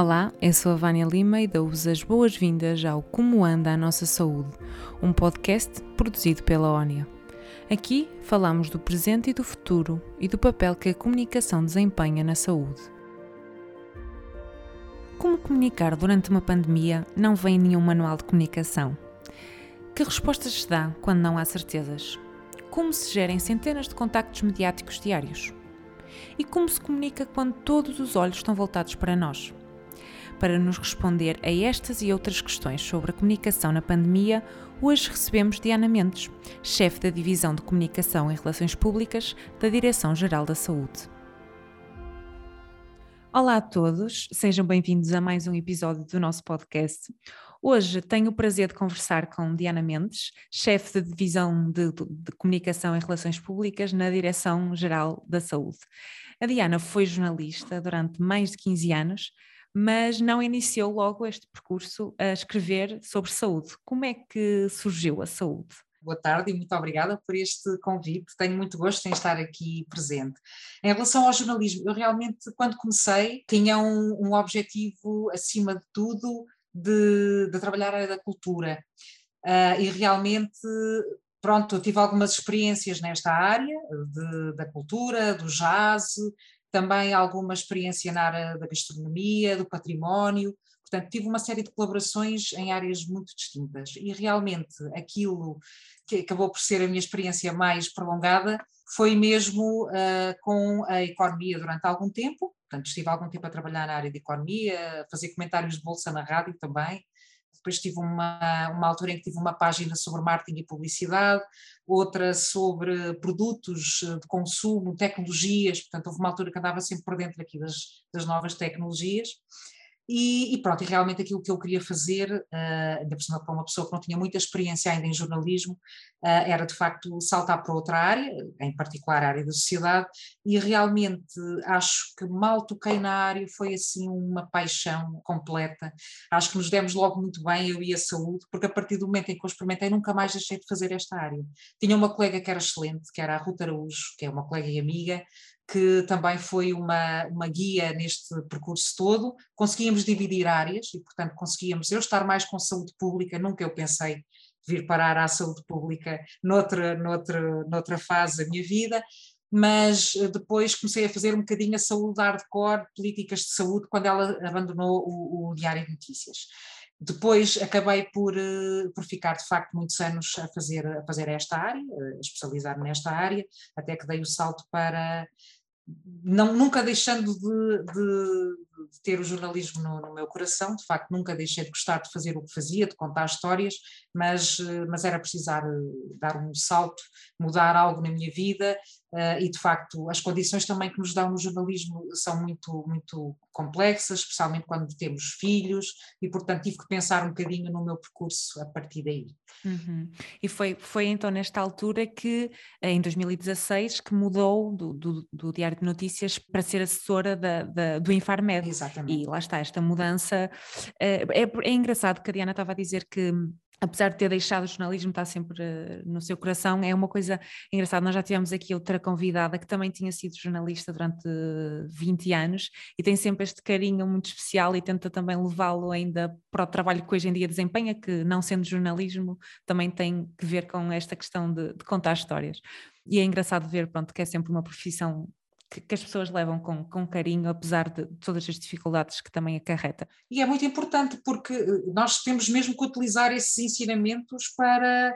Olá, eu sou a Vânia Lima e dou-vos as boas-vindas ao Como Anda a Nossa Saúde, um podcast produzido pela ONIA. Aqui falamos do presente e do futuro e do papel que a comunicação desempenha na saúde. Como comunicar durante uma pandemia não vem em nenhum manual de comunicação. Que respostas se dá quando não há certezas? Como se gerem centenas de contactos mediáticos diários? E como se comunica quando todos os olhos estão voltados para nós? Para nos responder a estas e outras questões sobre a comunicação na pandemia, hoje recebemos Diana Mendes, chefe da Divisão de Comunicação e Relações Públicas da Direção-Geral da Saúde. Olá a todos, sejam bem-vindos a mais um episódio do nosso podcast. Hoje tenho o prazer de conversar com Diana Mendes, chefe da Divisão de, de Comunicação e Relações Públicas na Direção-Geral da Saúde. A Diana foi jornalista durante mais de 15 anos, mas não iniciou logo este percurso a escrever sobre saúde. Como é que surgiu a saúde? Boa tarde e muito obrigada por este convite. Tenho muito gosto em estar aqui presente. Em relação ao jornalismo, eu realmente, quando comecei, tinha um, um objetivo, acima de tudo, de, de trabalhar a área da cultura. Uh, e realmente, pronto, tive algumas experiências nesta área de, da cultura, do jazz, também alguma experiência na área da gastronomia, do património, portanto tive uma série de colaborações em áreas muito distintas. E realmente aquilo que acabou por ser a minha experiência mais prolongada foi mesmo uh, com a economia durante algum tempo, portanto estive algum tempo a trabalhar na área de economia, a fazer comentários de bolsa na rádio também, depois tive uma, uma altura em que tive uma página sobre marketing e publicidade, outra sobre produtos eh, de consumo, tecnologias, portanto houve uma altura que andava sempre por dentro aqui das, das novas tecnologias. E, e, pronto, e realmente aquilo que eu queria fazer, uh, ainda por cima para uma pessoa que não tinha muita experiência ainda em jornalismo, uh, era de facto saltar para outra área, em particular a área da sociedade, e realmente acho que mal toquei na área, foi assim uma paixão completa. Acho que nos demos logo muito bem, eu e a saúde, porque a partir do momento em que eu experimentei, nunca mais deixei de fazer esta área. Tinha uma colega que era excelente, que era a Ruta Araújo, que é uma colega e amiga, que também foi uma, uma guia neste percurso todo. Conseguíamos dividir áreas e, portanto, conseguíamos eu estar mais com saúde pública, nunca eu pensei vir parar à saúde pública noutra, noutra, noutra fase da minha vida, mas eh, depois comecei a fazer um bocadinho a saúde hardcore, políticas de saúde, quando ela abandonou o, o Diário de Notícias. Depois acabei por, eh, por ficar de facto muitos anos a fazer, a fazer esta área, especializar-me nesta área, até que dei o salto para, não, nunca deixando de, de, de ter o jornalismo no, no, meu coração, de facto nunca deixei de gostar de fazer o que fazia, de contar histórias, mas, mas era precisar eh, dar um salto, mudar algo na minha vida uh, e de facto as condições também que nos dão no jornalismo são muito, muito complexas, especialmente quando temos filhos e portanto tive que pensar um bocadinho no meu percurso a partir daí. Uhum. E foi, foi então nesta altura que, em 2016, que mudou do, do, do Diário de Notícias para ser assessora da, da, do Infarmed. Exatamente. E lá está, esta mudança. Eh, é, é engraçado que a Diana estava a dizer que apesar de ter deixado o jornalismo estar sempre uh, no seu coração, é uma coisa engraçada. Nós já tivemos aqui outra convidada que também tinha sido jornalista durante 20 anos e tem sempre este carinho muito especial e tenta também levá-lo ainda para o trabalho que hoje em dia desempenha, que não sendo jornalismo também tem que ver com esta questão de, de contar histórias. E é engraçado ver, pronto, que é sempre uma profissão que, que, as pessoas levam com, com carinho, apesar de todas as dificuldades que também acarreta. E é muito importante porque eh, nós temos mesmo que utilizar esses ensinamentos para.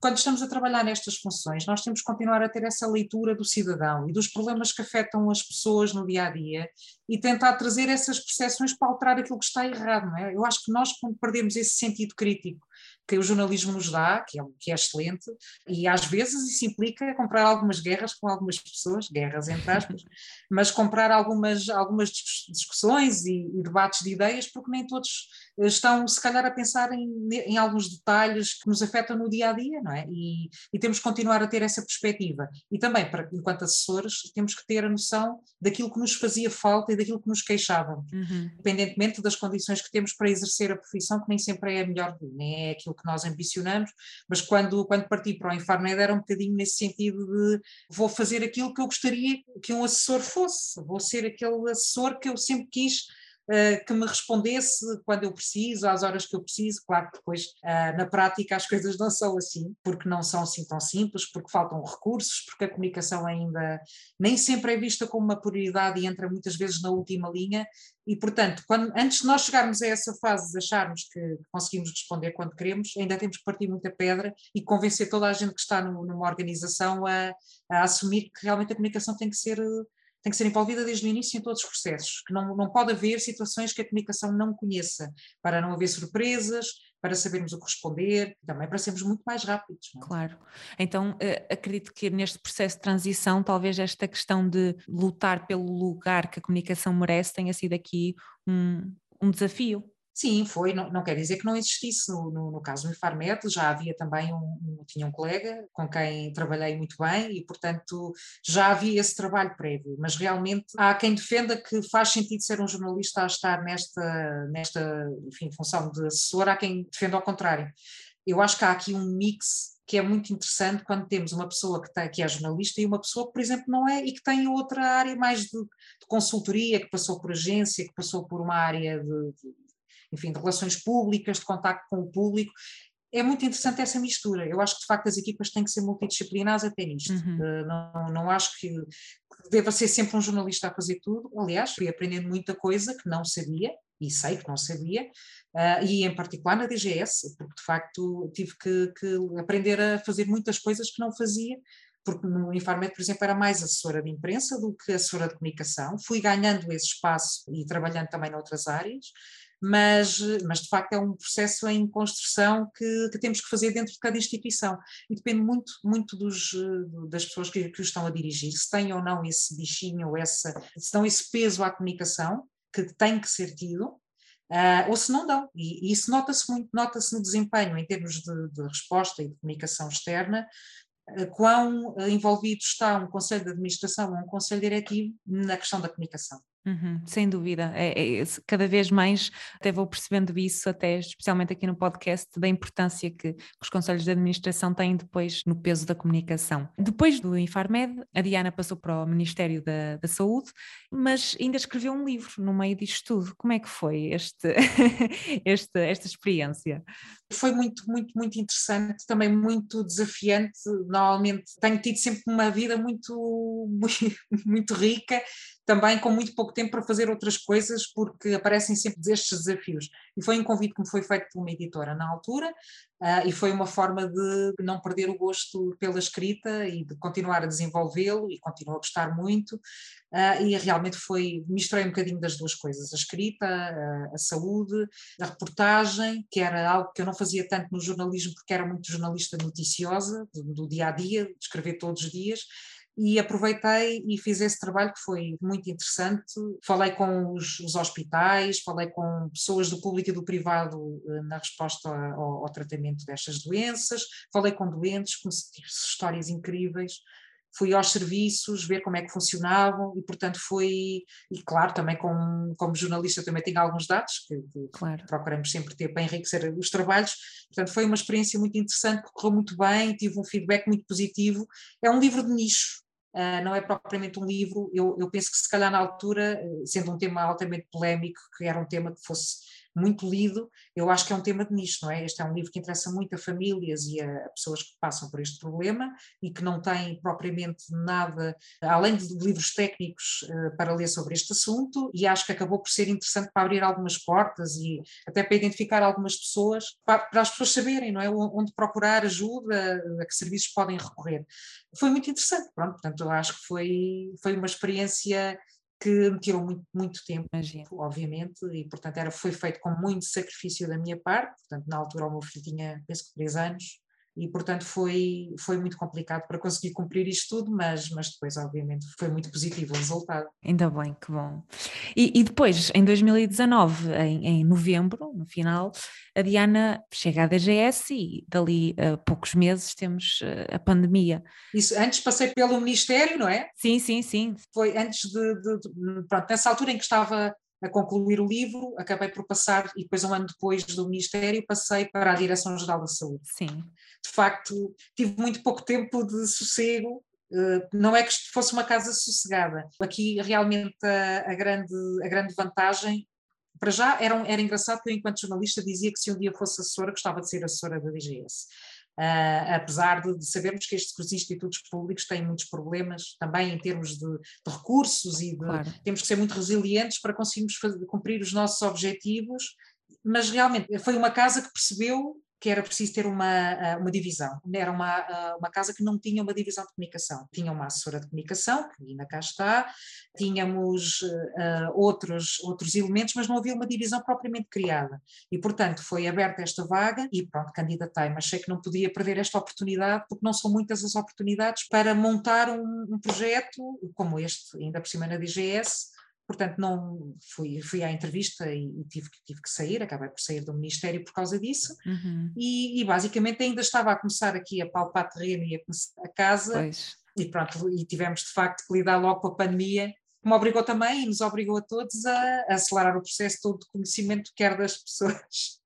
Quando estamos a trabalhar nestas funções, nós temos que continuar a ter essa leitura do cidadão e dos problemas que afetam as pessoas no dia a dia e tentar trazer essas percepções para alterar aquilo que está errado. É? Eu acho que nós, quando perdemos esse sentido crítico que o jornalismo nos dá, que é, que é excelente, e às vezes isso implica comprar algumas guerras com algumas pessoas, guerras entre aspas, mas comprar algumas, algumas discussões e, e debates de ideias, porque nem todos estão se calhar a pensar em, em alguns detalhes que nos afetam no dia a dia, não é? E, e, temos que continuar a ter essa perspectiva. E também, para, enquanto assessores, temos que ter a noção daquilo que nos fazia falta e daquilo que nos queixavam, uhum. independentemente das condições que temos para exercer a profissão, que nem sempre é a melhor, nem é aquilo que nós ambicionamos, mas quando, quando parti para o Infarmed era um bocadinho nesse sentido de vou fazer aquilo que eu gostaria que um assessor fosse, vou ser aquele assessor que eu sempre quis que me respondesse quando eu preciso, às horas que eu preciso. Claro que depois, uh, na prática, as coisas não são assim, porque não são assim tão simples, porque faltam recursos, porque a comunicação ainda nem sempre é vista como uma prioridade e entra muitas vezes na última linha. E, portanto, quando, antes de nós chegarmos a essa fase de acharmos que conseguimos responder quando queremos, ainda temos que partir muita pedra e convencer toda a gente que está no, numa organização a, a assumir que realmente a comunicação tem que ser tem que ser envolvida desde o início em todos os processos, que não, não pode haver situações que a comunicação não conheça, para não haver surpresas, para sabermos o que responder, também para sermos muito mais rápidos. É? Claro. Então, eh, acredito que neste processo de transição, talvez esta questão de lutar pelo lugar que a comunicação merece tenha sido aqui um, um desafio. Sim, foi, não, não quer dizer que não existisse, no, no, no caso do Infarmed já havia também um, um, tinha um colega com quem trabalhei muito bem e portanto já havia esse trabalho prévio, mas realmente há quem defenda que faz sentido ser um jornalista a estar nesta, nesta enfim, função de assessor, há quem defenda ao contrário. Eu acho que há aqui um mix que é muito interessante quando temos uma pessoa que, tem, que é jornalista e uma pessoa que, por exemplo, não é e que tem outra área mais de, de consultoria, que passou por agência, que passou por uma área de, de enfim, de relações públicas, de contacto com o público. É muito interessante essa mistura. Eu acho que, de facto, as equipas têm que ser multidisciplinares até nisto. Uhum. Uh, não, não acho que deva ser sempre um jornalista a fazer tudo. Aliás, fui aprendendo muita coisa que não sabia, e sei que não sabia, uh, e em particular na DGS, porque de facto tive que, que, aprender a fazer muitas coisas que não fazia, porque no Infarmed, por exemplo, era mais assessora de imprensa do que assessora de comunicação. Fui ganhando esse espaço e trabalhando também noutras áreas mas, mas de facto é um processo em construção que, que, temos que fazer dentro de cada instituição e depende muito, muito dos, das pessoas que, que o estão a dirigir, se têm ou não esse bichinho ou essa, se dão esse peso à comunicação que tem que ser tido, uh, ou se não dão, e, e isso nota-se muito, nota-se no desempenho em termos de, de resposta e de comunicação externa, uh, quão envolvido está um conselho de administração ou um conselho diretivo na questão da comunicação. Uhum, sem dúvida, é, é, cada vez mais até vou percebendo isso, até especialmente aqui no podcast, da importância que, que, os conselhos de administração têm depois no peso da comunicação. Depois do Infarmed, a Diana passou para o Ministério da, da Saúde, mas ainda escreveu um livro no meio disto tudo. Como é que foi este, este, esta experiência? Foi muito, muito, muito interessante, também muito desafiante. Normalmente tenho tido sempre uma vida muito, muito, rica também com muito pouco tempo para fazer outras coisas, porque aparecem sempre estes desafios. E foi um convite que me foi feito por uma editora na altura, uh, e foi uma forma de não perder o gosto pela escrita e de continuar a desenvolvê-lo, e continuo a gostar muito. Uh, e realmente foi, misturei um bocadinho das duas coisas, a escrita, a, a saúde, a reportagem, que era algo que eu não fazia tanto no jornalismo, porque era muito jornalista noticiosa, do, do dia a dia, de escrever todos os dias, e aproveitei e fiz esse trabalho que foi muito interessante. Falei com os, os hospitais, falei com pessoas do público e do privado eh, na resposta ao, ao tratamento destas doenças, falei com doentes, conheci histórias incríveis fui aos serviços, ver como é que funcionavam e, portanto, foi, e claro, também com, como jornalista também tenho alguns dados que, que claro. procuramos sempre ter para enriquecer os trabalhos, portanto foi uma experiência muito interessante, que correu muito bem, tive um feedback muito positivo, é um livro de nicho, Uh, não é propriamente um livro, eu, eu, penso que se calhar na altura, eh, sendo um tema altamente polémico, que era um tema que fosse muito lido, eu acho que é um tema de nicho, não é? Este é um livro que interessa muito a famílias e a pessoas que passam por este problema e que não têm propriamente nada, além de livros técnicos, eh, para ler sobre este assunto, e acho que acabou por ser interessante para abrir algumas portas e até para identificar algumas pessoas, para, as pessoas saberem, não é? Onde procurar ajuda, a que serviços podem recorrer. Foi muito interessante, pronto, portanto, eu acho que foi, foi uma experiência que me tirou muito, muito tempo, Imagina. obviamente, e portanto era, foi feito com muito sacrifício da minha parte, portanto na altura o meu filho tinha, penso que três anos, e portanto foi, foi muito complicado para conseguir cumprir isto tudo, mas, mas depois obviamente foi muito positivo o resultado. Ainda bem, que bom. E, e depois, em 2019, em, em, novembro, no final, a Diana chega à DGS e dali a poucos meses temos eh, a pandemia. Isso, antes passei pelo Ministério, não é? Sim, sim, sim. Foi antes de, de, de pronto, nessa altura em que estava a concluir o livro, acabei por passar, e depois um ano depois do Ministério, passei para a Direção-Geral da Saúde. Sim. De facto, tive muito pouco tempo de sossego, eh, não é que fosse uma casa sossegada. Aqui realmente a, a, grande, a grande vantagem para já era, era engraçado que eu, enquanto jornalista, dizia que se um dia fosse assessora, gostava de ser assessora da DGS. Uh, apesar de, de, sabermos que estes os institutos públicos têm muitos problemas também em termos de, de recursos e de, claro. temos que ser muito resilientes para conseguirmos fazer, cumprir os nossos objetivos, mas realmente foi uma casa que percebeu que era preciso ter uma, ah, uma divisão. Era uma, ah, uma casa que não tinha uma divisão de comunicação. Tinha uma assessora de comunicação, que ainda cá está, tínhamos uh, outros, outros elementos, mas não havia uma divisão propriamente criada. E, portanto, foi aberta esta vaga e pronto, candidatei, mas achei que não podia perder esta oportunidade, porque não são muitas as oportunidades para montar um, um projeto como este, ainda por cima na DGS, portanto não fui, fui à entrevista e, e, tive, tive que sair, acabei por sair do Ministério por causa disso uhum. e, e, basicamente ainda estava a começar aqui a palpar terreno e a, a casa pois. e pronto, e tivemos de facto que lidar logo com a pandemia que me obrigou também e nos obrigou a todos a, a acelerar o processo todo de conhecimento quer das pessoas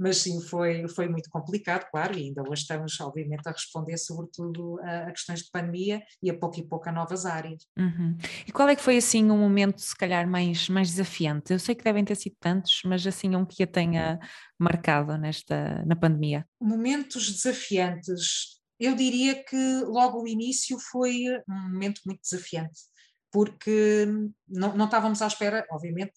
mas sim, foi, foi muito complicado, claro, e ainda hoje estamos, obviamente, a responder sobretudo a, a questões de pandemia e a pouco e pouco a novas áreas. Uhum. E qual é que foi, assim, um momento, se calhar, mais, mais desafiante? Eu sei que devem ter sido tantos, mas, assim, um que a tenha marcado nesta, na pandemia. Momentos desafiantes, eu diria que logo o início foi um momento muito desafiante, porque não, não estávamos à espera, obviamente,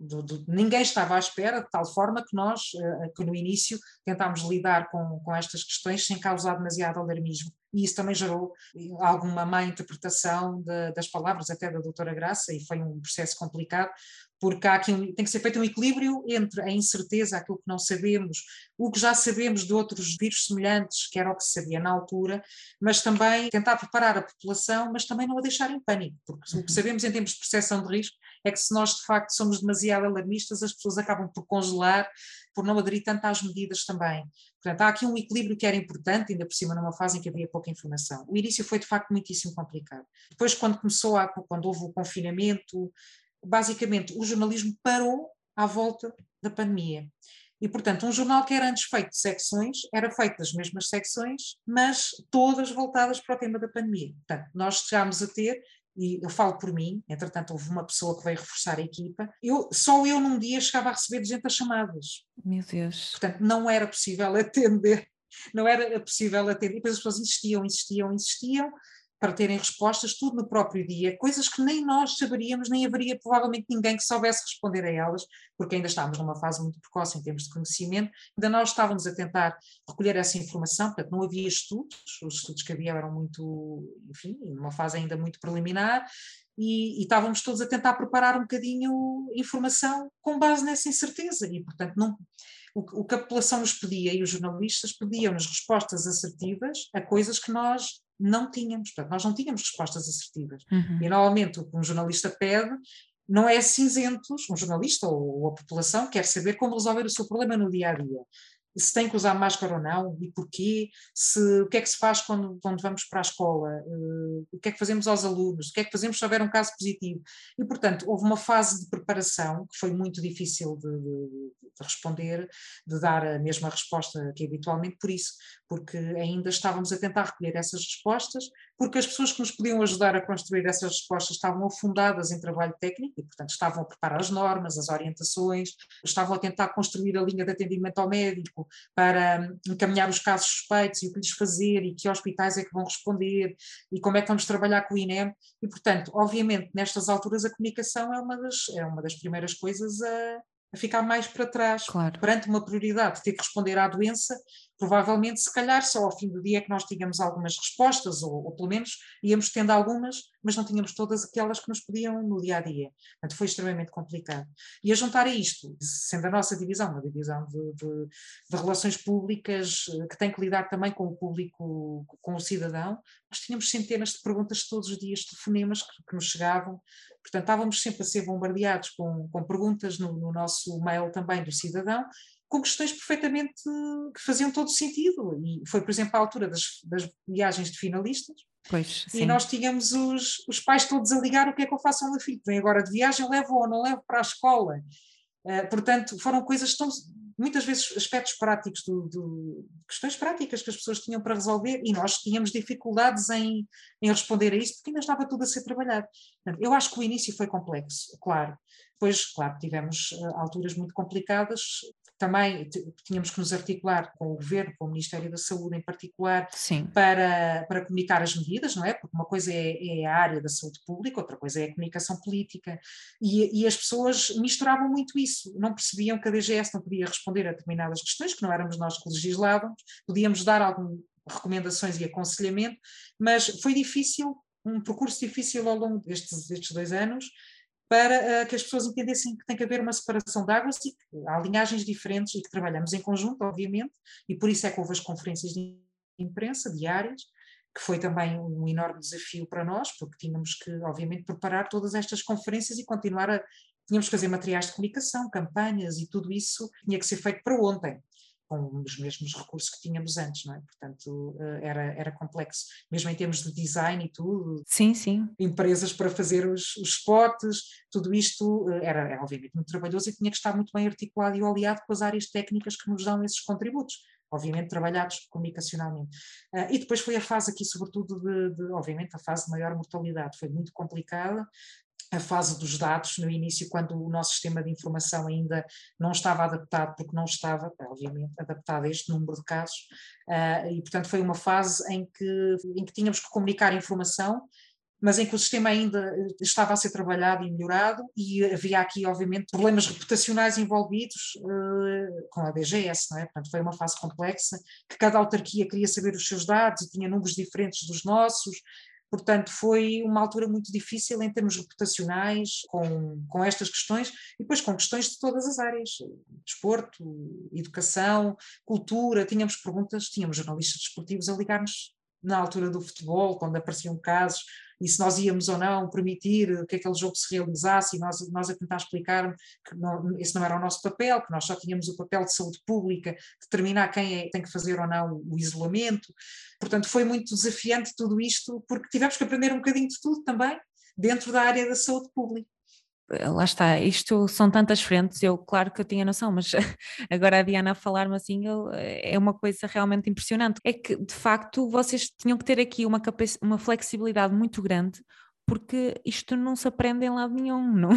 do, do, ninguém estava à espera, de tal forma que nós, eh, que no início, tentámos lidar com, com estas questões sem causar demasiado alarmismo. E isso também gerou eh, alguma má interpretação de, das palavras, até da doutora Graça, e foi um processo complicado, porque há aqui um, tem que ser feito um equilíbrio entre a incerteza, aquilo que não sabemos, o que já sabemos de outros vírus semelhantes, que era o que se sabia na altura, mas também tentar preparar a população, mas também não a deixar em pânico, porque o que uhum. sabemos em termos de percepção de risco é que se nós de facto somos demasiado alarmistas, as pessoas acabam por congelar, por não aderir tanto às medidas também. Portanto, há aqui um equilíbrio que era importante, ainda por cima numa fase em que havia pouca informação. O início foi de facto muitíssimo complicado. Depois, quando começou a, quando houve o confinamento, basicamente o jornalismo parou à volta da pandemia. E, portanto, um jornal que era antes feito de secções, era feito das mesmas secções, mas todas voltadas para o tema da pandemia. Portanto, nós chegámos a ter e eu falo por mim, entretanto houve uma pessoa que veio reforçar a equipa, eu, só eu num dia chegava a receber 200 chamadas. Meu Deus. Portanto, não era possível atender, não era possível atender, e depois as pessoas insistiam, insistiam, insistiam, para terem respostas, tudo no próprio dia, coisas que nem nós saberíamos, nem haveria provavelmente ninguém que soubesse responder a elas, porque ainda estávamos numa fase muito precoce em termos de conhecimento, ainda nós estávamos a tentar recolher essa informação, portanto não havia estudos, os estudos que havia eram muito, enfim, numa fase ainda muito preliminar, e, e, estávamos todos a tentar preparar um bocadinho informação com base nessa incerteza, e portanto não, o, que a população nos pedia e os jornalistas pediam-nos respostas assertivas a coisas que nós não tínhamos, portanto, nós não tínhamos respostas assertivas. Uhum. E normalmente o que um jornalista pede não é cinzentos, um jornalista ou, a população quer saber como resolver o seu problema no dia a dia se tem que usar máscara ou não e porquê, se, o que é que se faz quando, quando vamos para a escola, uh, o que é que fazemos aos alunos, o que é que fazemos se houver um caso positivo. E, portanto, houve uma fase de preparação que foi muito difícil de, de, de responder, de dar a mesma resposta que habitualmente, por isso, porque ainda estávamos a tentar recolher essas respostas, porque as pessoas que nos podiam ajudar a construir essas respostas estavam afundadas em trabalho técnico e, portanto, estavam a preparar as normas, as orientações, estavam a tentar construir a linha de atendimento ao médico para encaminhar os casos suspeitos e o que lhes fazer e que hospitais é que vão responder e como é que vamos trabalhar com o INEM. E, portanto, obviamente, nestas alturas a comunicação é uma das, é uma das primeiras coisas a, a ficar mais para trás, claro. perante uma prioridade de ter que responder à doença, provavelmente, se calhar, só ao fim do dia é que nós tínhamos algumas respostas, ou, ou, pelo menos íamos tendo algumas, mas não tínhamos todas aquelas que nos pediam no dia a dia. Portanto, foi extremamente complicado. E a juntar a isto, sendo a nossa divisão, uma divisão de, de, de relações públicas eh, que tem que lidar também com o público, com o cidadão, nós tínhamos centenas de perguntas todos os dias, telefonemas que, que nos chegavam, portanto, estávamos sempre a ser bombardeados com, com perguntas no, no nosso mail também do cidadão, com questões perfeitamente que faziam todo sentido. E foi, por exemplo, a altura das, das viagens de finalistas. Pois, e nós tínhamos os, os pais todos a ligar o que é que eu faço ao meu filho. Vem agora de viagem, levo ou não levo para a escola. Uh, portanto, foram coisas tão, muitas vezes aspectos práticos, do, do, questões práticas que as pessoas tinham para resolver e nós tínhamos dificuldades em, em responder a isso porque ainda estava tudo a ser trabalhado. Eu acho que o início foi complexo, claro. Depois, claro, tivemos uh, alturas muito complicadas, também tínhamos que nos articular com o Governo, com o Ministério da Saúde em particular, Para, para comunicar as medidas, não é? Porque uma coisa é, é, a área da saúde pública, outra coisa é a comunicação política, e, e, as pessoas misturavam muito isso, não percebiam que a DGS não podia responder a determinadas questões, que não éramos nós que legislávamos, podíamos dar algumas recomendações e aconselhamento, mas foi difícil, um percurso difícil ao longo destes, destes dois anos, para uh, que as pessoas entendessem que tem que haver uma separação de águas e que há linhagens diferentes e que trabalhamos em conjunto, obviamente, e por isso é que houve as conferências de imprensa diárias, que foi também um enorme desafio para nós, porque tínhamos que, obviamente, preparar todas estas conferências e continuar a. Tínhamos que fazer materiais de comunicação, campanhas e tudo isso tinha que ser feito para ontem com os mesmos recursos que tínhamos antes, não é? Portanto, eh, era, era complexo, mesmo em termos de design e tudo. Sim, sim. Empresas para fazer os, os spots, tudo isto eh, era, era obviamente muito trabalhoso e tinha que estar muito bem articulado e oleado com as áreas técnicas que nos dão esses contributos obviamente trabalhados comunicacionalmente. Uh, e depois foi a fase aqui, sobretudo, de, de, obviamente, a fase de maior mortalidade, foi muito complicada, a fase dos dados no início, quando o nosso sistema de informação ainda não estava adaptado, porque não estava, obviamente, adaptado a este número de casos, uh, e portanto foi uma fase em que, em que tínhamos que comunicar informação, mas em que o sistema ainda estava a ser trabalhado e melhorado, e havia aqui, obviamente, problemas reputacionais envolvidos uh, com a DGS, não é? Portanto, foi uma fase complexa, que cada autarquia queria saber os seus dados e tinha números diferentes dos nossos, Portanto, foi uma altura muito difícil em termos reputacionais, com, com estas questões, e depois com questões de todas as áreas: desporto, educação, cultura. Tínhamos perguntas, tínhamos jornalistas desportivos a ligar-nos na altura do futebol, quando apareciam casos, e se nós íamos ou não permitir que aquele jogo se realizasse, e nós, nós a tentar explicar que não, esse não era o nosso papel, que nós só tínhamos o papel de saúde pública, determinar quem é, tem que fazer ou não o isolamento. Portanto, foi muito desafiante tudo isto, porque tivemos que aprender um bocadinho de tudo também, dentro da área da saúde pública lá está, isto são tantas frentes, eu claro que eu tinha noção, mas agora a Diana a falar-me assim eu, é uma coisa realmente impressionante. É que de facto vocês tinham que ter aqui uma, uma flexibilidade muito grande, porque isto não se aprende em lado nenhum, não?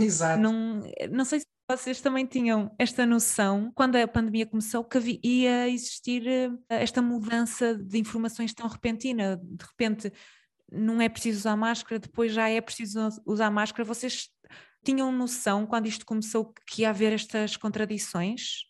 Exato. Não, não sei se vocês também tinham esta noção, quando a pandemia começou, que ia existir eh, esta mudança de informações tão repentina, de repente não é preciso usar máscara, depois já é preciso usar máscara. Vocês tinham noção, quando isto começou, que ia haver estas contradições?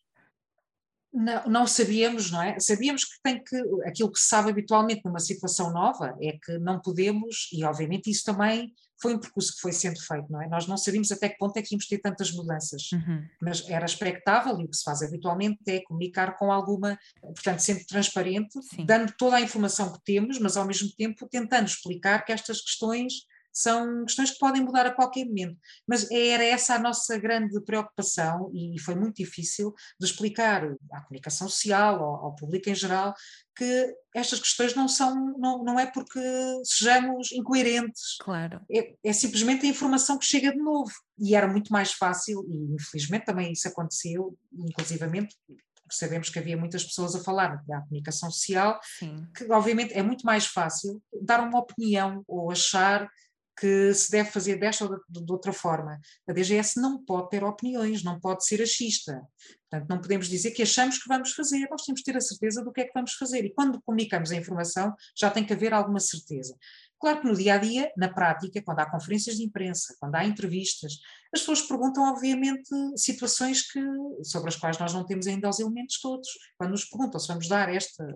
Não, não sabíamos, não é? Sabíamos que tem que, aquilo que se sabe habitualmente numa situação nova é que não podemos, e obviamente isso também foi um percurso que foi sendo feito, não é? Nós não sabíamos até que ponto é que íamos ter tantas mudanças, uhum. mas era expectável e o que se faz habitualmente é comunicar com alguma, portanto, sempre transparente, Sim. dando toda a informação que temos, mas ao mesmo tempo tentando explicar que estas questões são questões que podem mudar a qualquer momento. Mas era essa a nossa grande preocupação e foi muito difícil de explicar à comunicação social, ao, ao público em geral, que estas questões não são, não, não é porque sejamos incoerentes. Claro. É, é, simplesmente a informação que chega de novo. E era muito mais fácil, e infelizmente também isso aconteceu, inclusivamente, sabemos que havia muitas pessoas a falar da comunicação social, Sim. que obviamente é muito mais fácil dar uma opinião ou achar que se deve fazer desta ou de, de outra forma. A DGS não pode ter opiniões, não pode ser achista. Portanto, não podemos dizer que achamos que vamos fazer, nós temos que ter a certeza do que é que vamos fazer. E quando comunicamos a informação, já tem que haver alguma certeza. Claro que no dia a dia, na prática, quando há conferências de imprensa, quando há entrevistas, as pessoas perguntam, obviamente, situações que, sobre as quais nós não temos ainda os elementos todos. Quando nos perguntam se vamos dar esta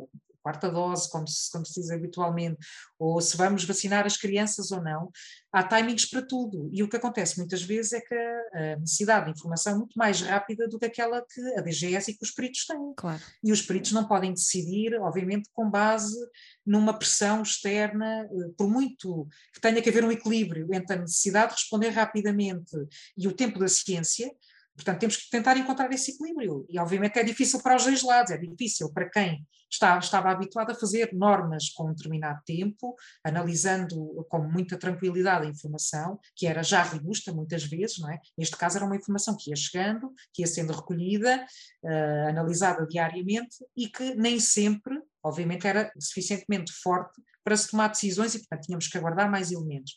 quarta dose, como se, como se diz habitualmente, ou se vamos vacinar as crianças ou não, há timings para tudo. E o que acontece muitas vezes é que a necessidade de informação é muito mais rápida do que aquela que a DGS e que os peritos têm. Claro. E os peritos não podem decidir, obviamente, com base numa pressão externa, eh, por muito que tenha que haver um equilíbrio entre a necessidade de responder rapidamente e o tempo da ciência, Portanto, temos que tentar encontrar esse equilíbrio. E, obviamente, é difícil para os dois lados, é difícil para quem está, estava habituado a fazer normas com um determinado tempo, analisando com muita tranquilidade a informação, que era já robusta muitas vezes, não é? Neste caso, era uma informação que ia chegando, que ia sendo recolhida, uh, analisada diariamente e que nem sempre, obviamente, era suficientemente forte para se tomar decisões e, portanto, tínhamos que aguardar mais elementos.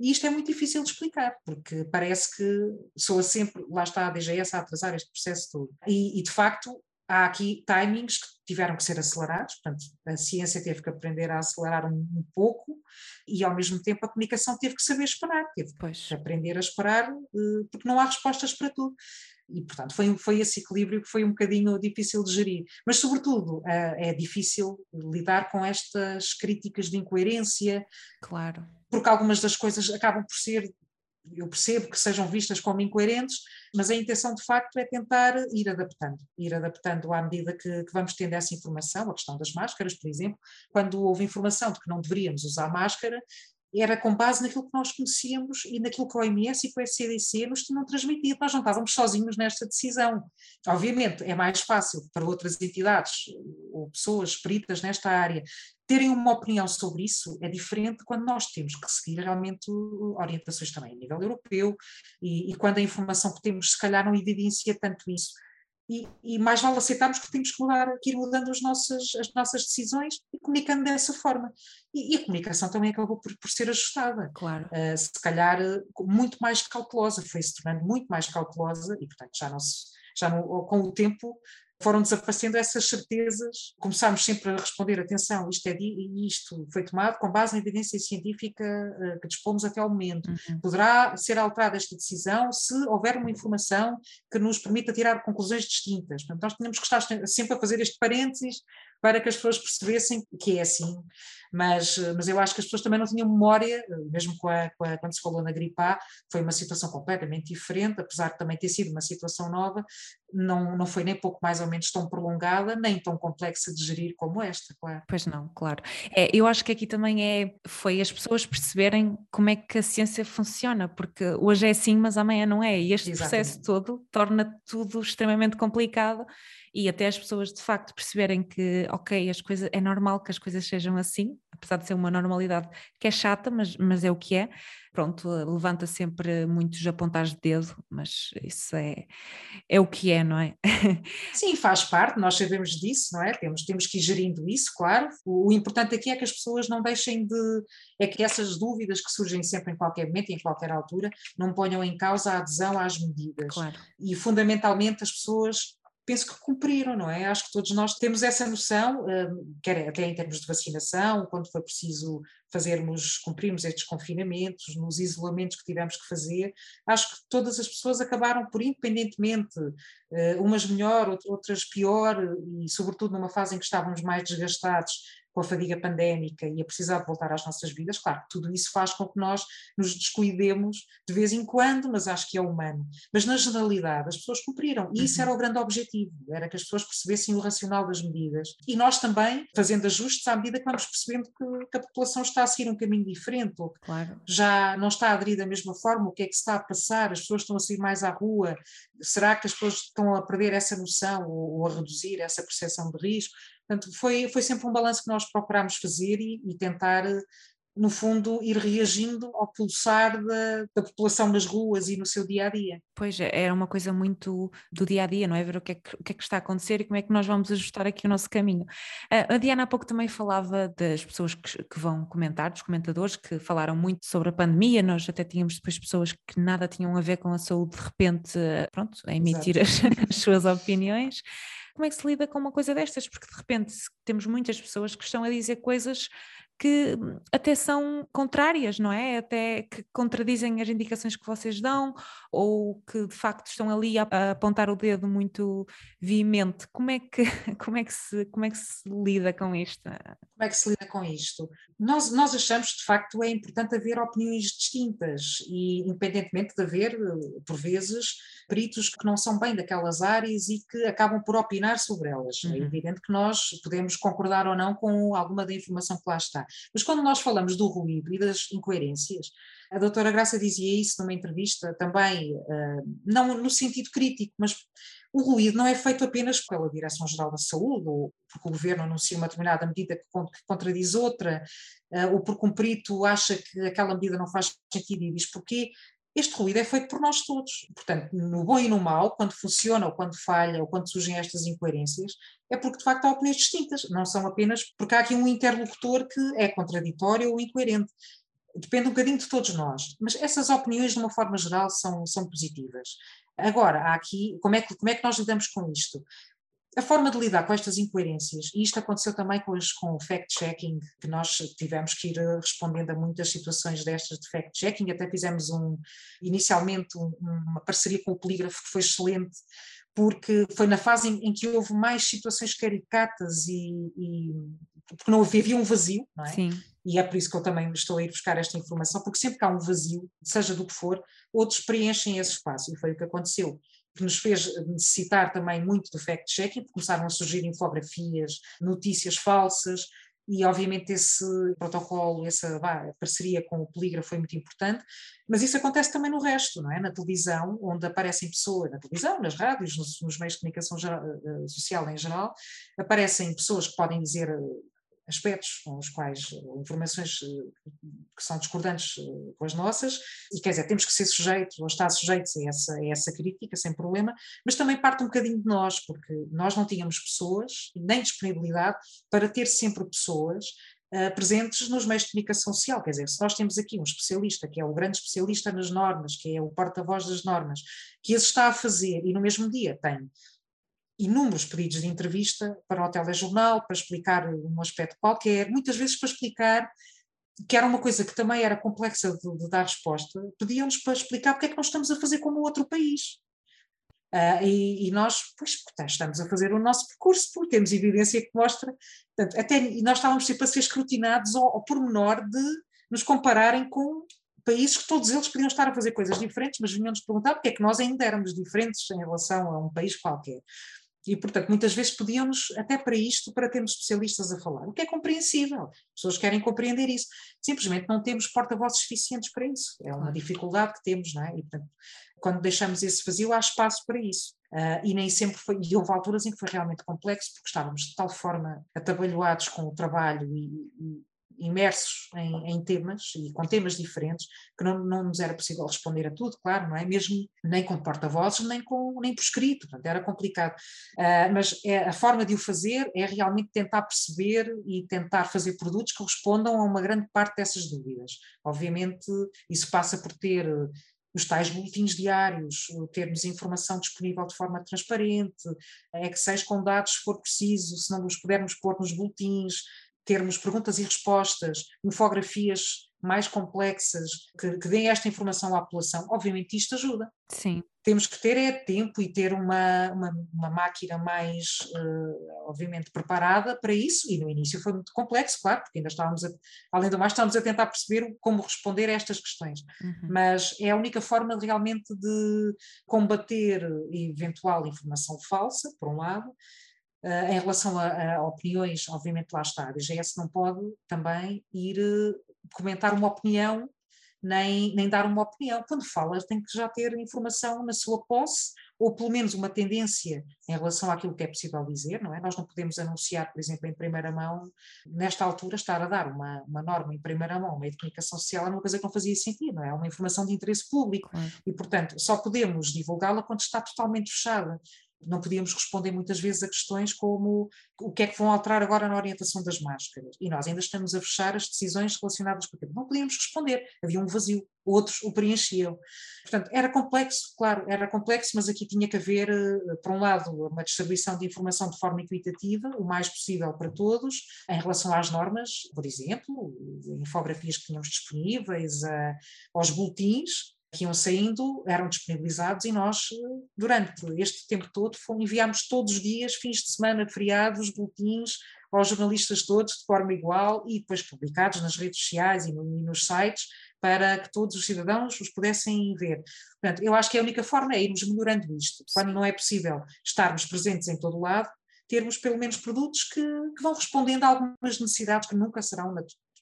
E isto é muito difícil de explicar, porque parece que soa sempre, lá está a DGS a atrasar este processo todo. E, e, de facto, há aqui timings que tiveram que ser acelerados, portanto, a ciência teve que aprender a acelerar um, um pouco e, ao mesmo tempo, a comunicação teve que saber esperar, teve pois. que aprender a esperar, eh, porque não há respostas para tudo e portanto foi, foi esse equilíbrio que foi um bocadinho difícil de gerir, mas sobretudo é difícil lidar com estas críticas de incoerência, claro, porque algumas das coisas acabam por ser, eu percebo que sejam vistas como incoerentes, mas a intenção de facto é tentar ir adaptando, ir adaptando à medida que, que vamos tendo essa informação, a questão das máscaras, por exemplo, quando houve informação de que não deveríamos usar máscara, era com base naquilo que nós conhecíamos e naquilo que o OMS e o SCDC nos tinham transmitido. Nós não estávamos sozinhos nesta decisão. Obviamente, é mais fácil para outras entidades ou pessoas peritas nesta área terem uma opinião sobre isso é diferente quando nós temos que seguir realmente orientações também a nível europeu e, e quando a informação que temos se calhar não evidencia tanto isso e, e, mais vale aceitarmos que temos que mudar, que ir mudando as nossas, as nossas decisões e comunicando dessa forma. E, e a comunicação também acabou por, por ser ajustada. Claro. Uh, se calhar muito mais cautelosa, foi se tornando muito mais cautelosa e, portanto, já não se, já não, com o tempo foram desaparecendo essas certezas. Começámos sempre a responder: atenção, isto, é, isto foi tomado com base na evidência científica uh, que dispomos até ao momento. Uhum. Poderá ser alterada esta decisão se houver uma informação que nos permita tirar conclusões distintas. Portanto, nós tínhamos que estar sempre a fazer este parênteses para que as pessoas percebessem que é assim mas, mas eu acho que as pessoas também não tinham memória, mesmo com a, com a, quando se falou na gripe A, foi uma situação completamente diferente, apesar de também ter sido uma situação nova, não, não foi nem pouco mais ou menos tão prolongada, nem tão complexa de gerir como esta, claro. Pois não, claro. É, eu acho que aqui também é, foi as pessoas perceberem como é que a ciência funciona, porque hoje é assim, mas amanhã não é, e este Exatamente. processo todo torna tudo extremamente complicado e até as pessoas de facto perceberem que, ok, as coisas, é normal que as coisas sejam assim, apesar de ser uma normalidade que é chata, mas, mas é o que é. Pronto, levanta sempre muitos apontares de dedo, mas isso é, é o que é, não é? Sim, faz parte, nós sabemos disso, não é? Temos, temos que ir gerindo isso, claro. O, o importante aqui é que as pessoas não deixem de. é que essas dúvidas que surgem sempre em qualquer momento e em qualquer altura não ponham em causa a adesão às medidas. Claro. E fundamentalmente as pessoas penso que cumpriram, não é? Acho que todos nós temos essa noção, hum, quer até em termos de vacinação, quando foi preciso fazermos, cumprirmos estes confinamentos, nos isolamentos que tivemos que fazer, acho que todas as pessoas acabaram por, independentemente, hum, umas melhor, outras pior, e sobretudo numa fase em que estávamos mais desgastados, com a fadiga pandémica e a precisar de voltar às nossas vidas, claro, tudo isso faz com que nós nos descuidemos de vez em quando, mas acho que é humano. Mas na generalidade as pessoas cumpriram e isso uhum. era o grande objetivo, era que as pessoas percebessem o racional das medidas. E nós também fazendo ajustes à medida que vamos percebendo que, que a população está a seguir um caminho diferente, ou que claro. já não está a aderir da mesma forma, o que é que se está a passar, as pessoas estão a sair mais à rua, será que as pessoas estão a perder essa noção ou, ou a reduzir essa percepção de risco? Portanto, foi, foi sempre um balanço que nós procurámos fazer e, e tentar, no fundo, ir reagindo ao pulsar da, da, população nas ruas e no seu dia a dia. Pois, é, era uma coisa muito do dia a dia, não é? Ver o que é que, o que, é que está a acontecer e como é que nós vamos ajustar aqui o nosso caminho. A Diana há pouco também falava das pessoas que, que vão comentar, dos comentadores que falaram muito sobre a pandemia. Nós até tínhamos depois pessoas que nada tinham a ver com a saúde, de repente, pronto, a emitir as, as suas opiniões como é que se lida com uma coisa destas? Porque de repente temos muitas pessoas que estão a dizer coisas que hum, até são contrárias, não é? Até que contradizem as indicações que vocês dão ou que de facto estão ali a, apontar o dedo muito veemente. Como é que como é que se como é que se lida com isto? Como é que se lida com isto? Nós nós achamos de facto é importante haver opiniões distintas e independentemente de haver por vezes peritos que não são bem daquelas áreas e que acabam por opinar sobre elas. É uhum. É evidente que nós podemos concordar ou não com alguma da informação que lá está Mas quando nós falamos do ruído e das incoerências, a doutora Graça dizia isso numa entrevista também, uh, não no sentido crítico, mas o ruído não é feito apenas pela Direção-Geral da Saúde, ou porque o Governo anuncia uma determinada medida que, contradiz outra, uh, ou porque um perito acha que aquela medida não faz sentido e diz porquê. Este ruído é feito por nós todos. Portanto, no bom e no mau, quando funciona ou quando falha ou quando surgem estas incoerências, é porque de facto há opiniões distintas, não são apenas porque há aqui um interlocutor que é contraditório ou incoerente depende um bocadinho de todos nós, mas essas opiniões, de uma forma geral, são, são positivas. Agora, há aqui, como é, que, como é que nós lidamos com isto? A forma de lidar com estas incoerências, e isto aconteceu também com, com o fact-checking, que nós tivemos que ir eh, respondendo a muitas situações destas de fact-checking, até fizemos um, inicialmente um, uma parceria com o Polígrafo que foi excelente, porque foi na fase em, em que houve mais situações caricatas e, e porque não havia, havia um vazio, não é? Sim. E é por isso que eu também estou a ir buscar esta informação, porque sempre que há um vazio, seja do que for, outros preenchem esse espaço, e foi o que aconteceu que nos fez necessitar também muito do fact-checking, começaram a surgir infografias, notícias falsas, e obviamente esse protocolo, essa parceria com o polígrafo foi muito importante, mas isso acontece também no resto, não é? Na televisão, onde aparecem pessoas, na televisão, nas rádios, nos, nos meios de comunicação geral, eh, social em geral, aparecem pessoas que podem dizer aspectos com os quais, informações eh, que são discordantes eh, com as nossas, e quer dizer, temos que ser sujeitos ou estar sujeitos a essa, a essa crítica, sem problema, mas também parte um bocadinho de nós, porque nós não tínhamos pessoas, nem disponibilidade para ter sempre pessoas Uh, presentes nos meios de comunicação social. Quer dizer, se nós temos aqui um especialista, que é o grande especialista nas normas, que é o porta-voz das normas, que as está a fazer e no mesmo dia tem inúmeros pedidos de entrevista para o telejornal, para explicar um aspecto qualquer, muitas vezes para explicar que era uma coisa que também era complexa de, de dar resposta, pediam-nos para explicar porque é que nós estamos a fazer como outro país. Uh, e, e, nós, pois, estamos a fazer o nosso percurso, porque temos evidência que mostra, portanto, até e nós estávamos sempre a ser escrutinados ao, ao pormenor de nos compararem com países que todos eles podiam estar a fazer coisas diferentes, mas vinham-nos perguntar porque é que nós ainda éramos diferentes em relação a um país qualquer. E, portanto, muitas vezes pediam-nos até para isto, para termos especialistas a falar, o que é compreensível. As pessoas querem compreender isso. Simplesmente não temos porta-vozes suficientes para isso. É uma dificuldade que temos, não é? E, portanto, quando deixamos esse vazio, há espaço para isso. Uh, e nem sempre foi, e houve alturas em que foi realmente complexo, porque estávamos de tal forma atabalhoados com o trabalho e, e, imersos em, em, temas e com temas diferentes, que não, não nos era possível responder a tudo, claro, não é? Mesmo nem com porta-vozes, nem, com, nem por escrito, portanto era complicado. Uh, mas é, a forma de o fazer é realmente tentar perceber e tentar fazer produtos que respondam a uma grande parte dessas dúvidas. Obviamente, isso passa por ter os tais boletins diários, termos informação disponível de forma transparente, Excel com dados se for preciso, se não os pudermos pôr nos boletins, termos perguntas e respostas, infografias mais complexas, que, que deem esta informação à população, obviamente isto ajuda. Sim. Temos que ter é tempo e ter uma, uma, uma máquina mais, uh, obviamente, preparada para isso, e no início foi muito complexo, claro, porque ainda estávamos, a, além do mais, estávamos a tentar perceber como responder a estas questões, uhum. mas é a única forma realmente de combater eventual informação falsa, por um lado, Uh, em relação a, a, opiniões, obviamente lá está, a DGS não pode também ir uh, comentar uma opinião, nem, nem dar uma opinião. Quando fala, tem que já ter informação na sua posse, ou pelo menos uma tendência em relação àquilo que é possível dizer, não é? Nós não podemos anunciar, por exemplo, em primeira mão, nesta altura, estar a dar uma, uma norma em primeira mão, uma de comunicação social, é uma coisa que não fazia sentido, não é? É uma informação de interesse público e, portanto, só podemos divulgá-la quando está totalmente fechada não podíamos responder muitas vezes a questões como o que é que vão alterar agora na orientação das máscaras. E nós ainda estamos a fechar as decisões relacionadas com aquilo. Não podíamos responder, havia um vazio, outros o preenchiam. Portanto, era complexo, claro, era complexo, mas aqui tinha que haver, eh, por um lado, uma distribuição de informação de forma equitativa, o mais possível para todos, em relação às normas, por exemplo, infografias que tínhamos disponíveis, a, aos boletins, que iam saindo eram disponibilizados e nós, durante este tempo todo, enviámos todos os dias, fins de semana, feriados, boletins aos jornalistas todos de forma igual e depois publicados nas redes sociais e, no, nos sites para que todos os cidadãos os pudessem ver. Portanto, eu acho que a única forma é irmos melhorando isto. Quando não é possível estarmos presentes em todo o lado, termos pelo menos produtos que, que vão respondendo a algumas necessidades que nunca serão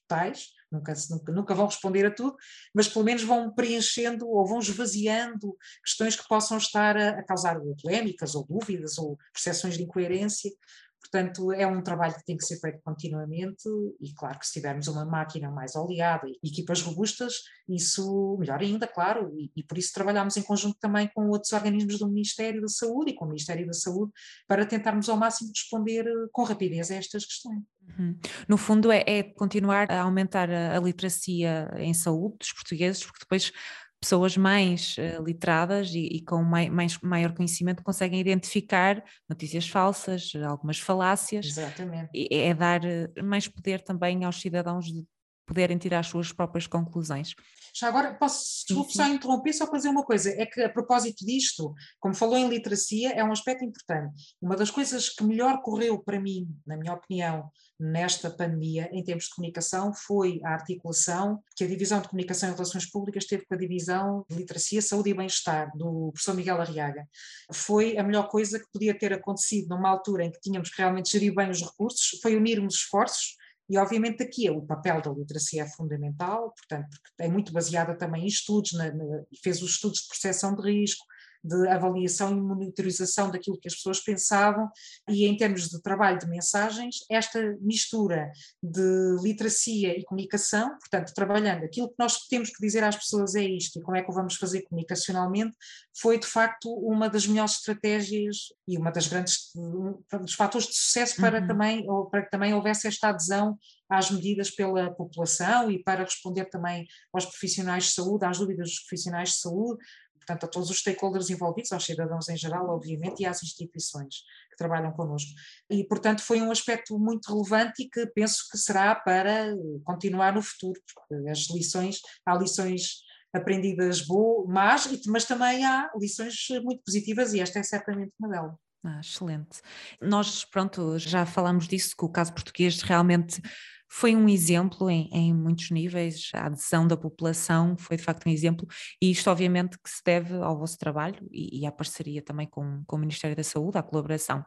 totais, nunca, nunca, nunca vão responder a tudo, mas pelo menos vão preenchendo ou vão esvaziando questões que possam estar a, a causar polémicas ou dúvidas ou percepções de incoerência. Portanto, é um trabalho que tem que ser feito continuamente e, claro, que se tivermos uma máquina mais oleada e equipas robustas, isso melhor ainda, claro, e, e, por isso trabalhamos em conjunto também com outros organismos do Ministério da Saúde e com o Ministério da Saúde para tentarmos ao máximo responder eh, com rapidez a estas questões. Uhum. No fundo, é, é, continuar a aumentar a, a literacia em saúde dos portugueses, porque depois pessoas mais uh, literadas e, e com mai, mais, maior conhecimento conseguem identificar notícias falsas, algumas falácias. Exatamente. E é dar eh, mais poder também aos cidadãos de poderem tirar as suas próprias conclusões. Já agora, posso desculpe, só interromper, só fazer uma coisa, é que a propósito disto, como falou em literacia, é um aspecto importante. Uma das coisas que melhor correu para mim, na minha opinião, nesta pandemia, em termos de comunicação, foi a articulação que a Divisão de Comunicação e Relações Públicas teve com a Divisão de Literacia, Saúde e Bem-Estar, do professor Miguel Arriaga. Foi a melhor coisa que podia ter acontecido numa altura em que tínhamos que realmente gerir bem os recursos, foi unirmos esforços e, obviamente, aqui o papel da literacia é fundamental, portanto, porque é muito baseada também em estudos, na, na, fez os estudos de percepção de risco, de avaliação e monitorização daquilo que as pessoas pensavam, e em termos de trabalho de mensagens, esta mistura de literacia e comunicação, portanto, trabalhando aquilo que nós temos que dizer às pessoas é isto e como é que o vamos fazer comunicacionalmente, foi de facto uma das melhores estratégias e uma das grandes um dos fatores de sucesso para uhum. também para que também houvesse esta adesão às medidas pela população e para responder também aos profissionais de saúde, às dúvidas dos profissionais de saúde, portanto, a todos os stakeholders envolvidos, aos cidadãos em geral, obviamente, e às instituições que trabalham connosco. E, portanto, foi um aspecto muito relevante e que penso que será para continuar no futuro, porque as lições, há lições aprendidas boas, mas, mas também há lições muito positivas e esta é certamente uma delas. Ah, excelente. Nós, pronto, já falamos disso, que o caso português realmente foi um exemplo em, em, muitos níveis, a adesão da população foi de facto um exemplo, e isto obviamente que se deve ao vosso trabalho e, e à parceria também com, com o Ministério da Saúde, à colaboração.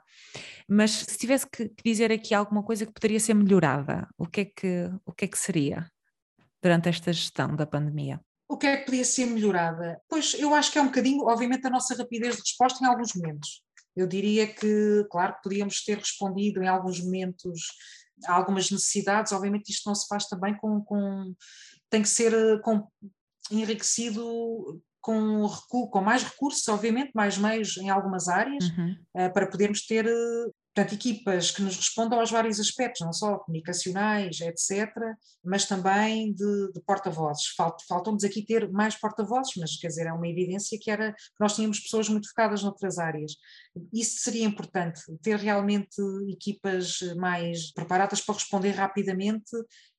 Mas se tivesse que dizer aqui alguma coisa que poderia ser melhorada, o que é que, o que, é que seria durante esta gestão da pandemia? O que é que podia ser melhorada? Pois eu acho que é um bocadinho, obviamente, a nossa rapidez de resposta em alguns momentos. Eu diria que, claro, podíamos ter respondido em alguns momentos há algumas necessidades, obviamente isto não se faz também com, com tem que ser eh, com, enriquecido com, com mais recursos, obviamente, mais meios em algumas áreas, uhum. uh, para podermos ter uh, portanto, equipas que nos respondam aos vários aspectos, não só comunicacionais, etc., mas também de, de porta-vozes. Falt, Faltam-nos aqui ter mais porta-vozes, mas quer dizer, é uma evidência que era que nós tínhamos pessoas muito focadas noutras áreas. Isso seria importante, ter realmente equipas mais preparadas para responder rapidamente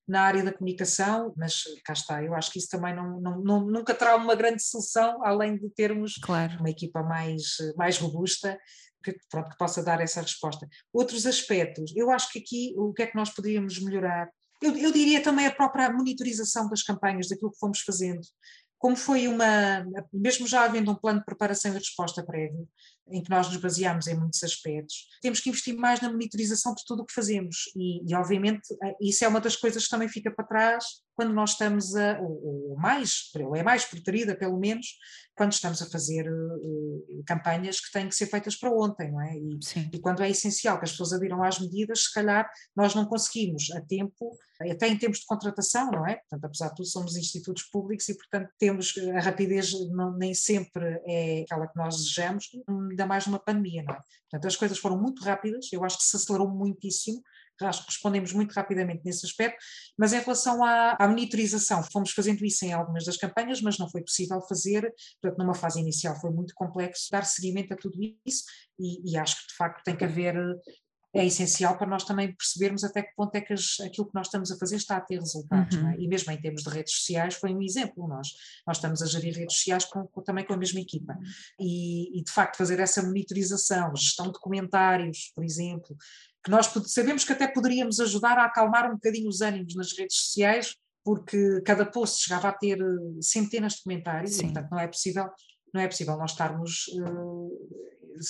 na área da comunicação, mas cá está, eu acho que isso também não, não, não, nunca terá uma grande solução, além de termos claro. uma equipa mais, mais robusta, que, pronto, que possa dar essa resposta. Outros aspectos, eu acho que aqui o que é que nós poderíamos melhorar? Eu, eu diria também a própria monitorização das campanhas, daquilo que fomos fazendo. Como foi uma, mesmo já havendo um plano de preparação e resposta prévio, em que nós nos baseamos em muitos aspectos, temos que investir mais na monitorização de tudo o que fazemos e, e obviamente isso é uma das coisas que também fica para trás quando nós estamos a, ou, ou mais, ou é mais preterida pelo menos, quando estamos a fazer uh, campanhas que têm que ser feitas para ontem, não é? E, e, quando é essencial que as pessoas adiram às medidas, se calhar nós não conseguimos a tempo, até em termos de contratação, não é? Portanto, apesar de tudo, somos institutos públicos e, portanto, temos a rapidez não, nem sempre é aquela que nós desejamos, ainda mais numa pandemia, não é? Portanto, as coisas foram muito rápidas, eu acho que se acelerou muitíssimo, acho que respondemos muito rapidamente nesse aspecto, mas em relação à, à, monitorização, fomos fazendo isso em algumas das campanhas, mas não foi possível fazer, portanto, numa fase inicial foi muito complexo dar seguimento a tudo isso, e, e acho que de facto tem que haver é essencial para nós também percebermos até que ponto é que as, aquilo que nós estamos a fazer está a ter resultados. Uhum. É? E mesmo em termos de redes sociais foi um exemplo. Nós, nós estamos a gerir redes sociais com, com, também com a mesma equipa. E, e, de facto fazer essa monitorização, gestão de comentários, por exemplo, que nós sabemos que até poderíamos ajudar a acalmar um bocadinho os ânimos nas redes sociais, porque cada post chegava a ter eh, centenas de comentários, e, portanto não é possível não é possível nós estarmos uh,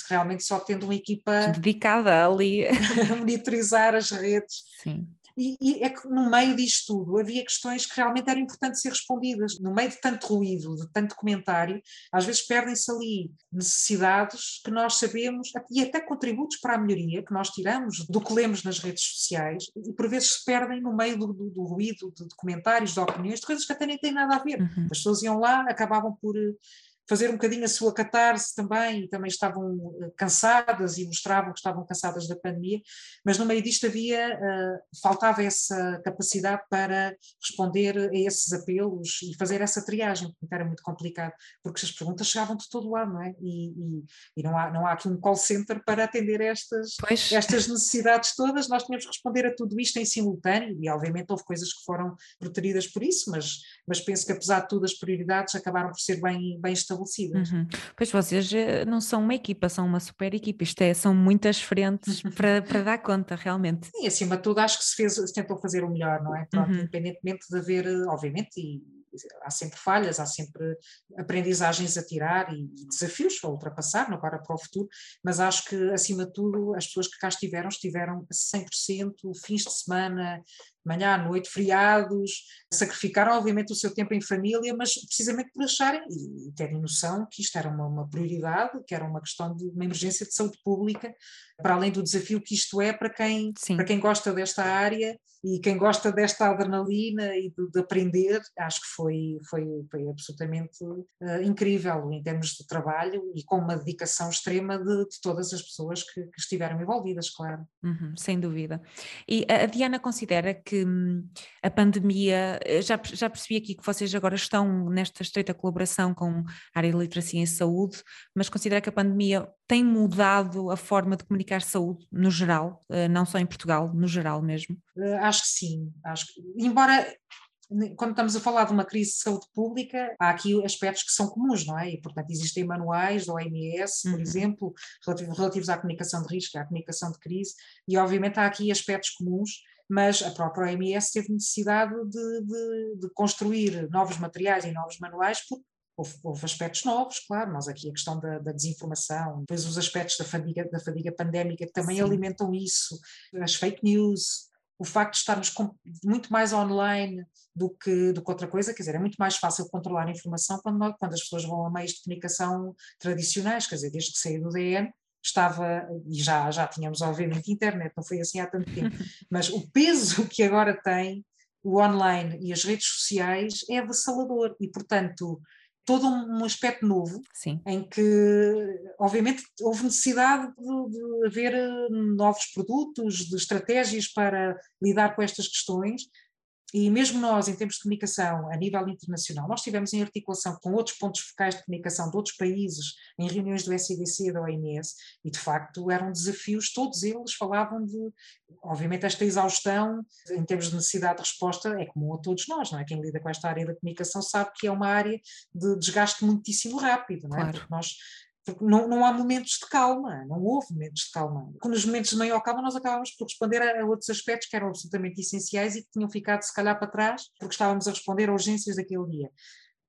realmente só tendo uma equipa dedicada ali a monitorizar as redes. Sim. E, e, é que no meio disto tudo havia questões que realmente eram importantes ser respondidas. No meio de tanto ruído, de tanto comentário, às vezes perdem-se ali necessidades que nós sabemos, e até contributos para a melhoria que nós tiramos do que lemos nas redes sociais, e por vezes se perdem no meio do, do, do ruído, de, de, comentários, de opiniões, de coisas que até nem têm nada a ver. Uhum. As pessoas iam lá, acabavam por fazer um bocadinho a sua catarse também, e também estavam eh, cansadas e mostravam que estavam cansadas da pandemia, mas no meio disto havia, uh, faltava essa capacidade para responder a esses apelos e fazer essa triagem, porque era muito complicado, porque as perguntas chegavam de todo lado, não é? E, e, e não, há, não há aqui um call center para atender estas, estas necessidades todas, nós tínhamos que responder a tudo isto em simultâneo, e obviamente houve coisas que foram preteridas por isso, mas, mas penso que apesar de tudo as prioridades acabaram por ser bem, bem estabelecidas estabelecidas. Uhum. Pois vocês eh, não são uma equipa, são uma super equipa, isto é, são muitas frentes para, para dar conta, realmente. Sim, acima de tudo acho que se, fez, se tentou fazer o melhor, não é? Pronto, uhum. independentemente de haver, eh, obviamente, e há sempre falhas, há sempre aprendizagens a tirar e, desafios a ultrapassar não para para o futuro, mas acho que, acima de tudo, as pessoas que cá estiveram, estiveram a 100%, fins de semana, manhã à noite, feriados, sacrificaram obviamente o seu tempo em família, mas precisamente por acharem e terem noção que isto era uma, uma, prioridade, que era uma questão de uma emergência de saúde pública, para além do desafio que isto é para quem, para quem gosta desta área e quem gosta desta adrenalina e de, de aprender, acho que foi, foi, foi absolutamente uh, incrível em termos de trabalho e com uma dedicação extrema de, de todas as pessoas que, que estiveram envolvidas, claro. Uhum, sem dúvida. E a Diana considera que que hum, a pandemia, eh, já, já percebi aqui que vocês agora estão nesta estreita colaboração com a área de literacia em saúde, mas considera que a pandemia tem mudado a forma de comunicar saúde no geral, eh, não só em Portugal, no geral mesmo? Eh, acho que sim, acho que, embora quando estamos a falar de uma crise de saúde pública, há aqui aspectos que são comuns, não é? E, portanto, existem manuais da OMS, por uhum. exemplo, relativos à comunicação de risco, à comunicação de crise, e obviamente há aqui aspectos comuns mas a própria OMS teve necessidade de, de, de construir novos materiais e novos manuais porque Houve, houve, aspectos novos, claro, nós aqui a questão da, da, desinformação, depois os aspectos da fadiga, da fadiga pandémica que também Sim. alimentam isso, as fake news, o facto de estarmos com, muito mais online do que, do que outra coisa, quer dizer, é muito mais fácil controlar a informação quando, quando as pessoas vão a meios de comunicação tradicionais, quer dizer, desde que saiu do DN, estava, e já, já tínhamos obviamente internet, não foi assim há tanto tempo, mas o peso que agora tem o online e as redes sociais é avassalador e, portanto, todo um aspecto novo Sim. em que, obviamente, houve necessidade de, de haver eh, novos produtos, de estratégias para lidar com estas questões, e mesmo nós, em termos de comunicação a nível internacional, nós estivemos em articulação com outros pontos focais de comunicação de outros países, em reuniões do SEDC e da OMS, e de facto eram desafios, todos eles falavam de, obviamente esta exaustão em termos de necessidade de resposta é comum a todos nós, não é? Quem lida com esta área da comunicação sabe que é uma área de desgaste muitíssimo rápido, não é? Claro. Porque nós porque não, não há momentos de calma, não houve momentos de calma. Nos momentos de maior calma, nós acabávamos por responder a, a, outros aspectos que eram absolutamente essenciais e que tinham ficado, se calhar, para trás, porque estávamos a responder a urgências daquele dia.